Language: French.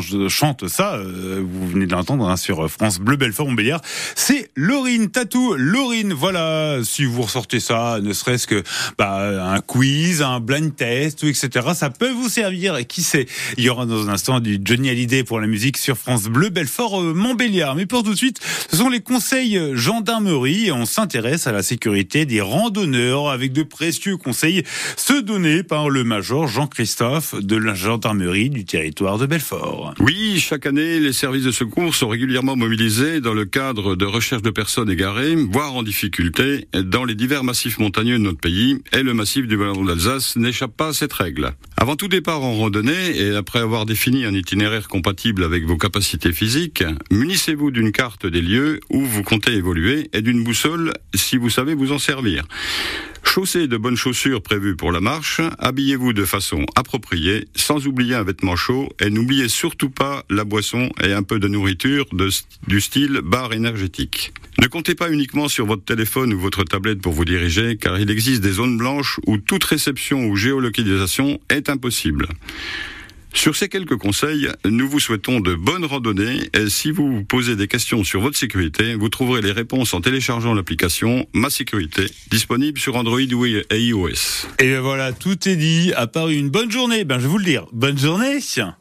chante, chante ça, euh, vous venez de l'entendre hein, sur France Bleu Belfort Montbéliard, c'est Laurine Tatou. Laurine, voilà, si vous ressortez ça, ne serait-ce que bah, un quiz, un blind test, etc., ça peut vous servir. Qui sait, il y aura dans un instant du Johnny Hallyday pour la musique sur France Bleu Belfort Montbéliard. Mais pour tout de suite, ce sont les conseils gendarmerie et on s'intéresse à la sécurité des randonneurs avec de précieux conseils ceux donnés par le major Jean-Christophe de la gendarmerie du territoire de Belfort. Oui, chaque année, les services de secours sont régulièrement mobilisés dans le cadre de recherche de personnes égarées, voire en difficulté, dans les divers massifs montagneux de notre pays, et le massif du Ballon d'Alsace n'échappe pas à cette règle. Avant tout départ en randonnée, et après avoir défini un itinéraire compatible avec vos capacités physiques, munissez-vous d'une carte des lieux où vous comptez évoluer et d'une boussole si vous savez vous en servir. Chaussez de bonnes chaussures prévues pour la marche, habillez-vous de façon appropriée, sans oublier un vêtement chaud, et n'oubliez surtout pas la boisson et un peu de nourriture du style bar énergétique. Ne comptez pas uniquement sur votre téléphone ou votre tablette pour vous diriger, car il existe des zones blanches où toute réception ou géolocalisation est impossible. Sur ces quelques conseils, nous vous souhaitons de bonnes randonnées et si vous vous posez des questions sur votre sécurité, vous trouverez les réponses en téléchargeant l'application Ma Sécurité, disponible sur Android et iOS. Et bien voilà, tout est dit, à part une bonne journée, ben je vais vous le dire, bonne journée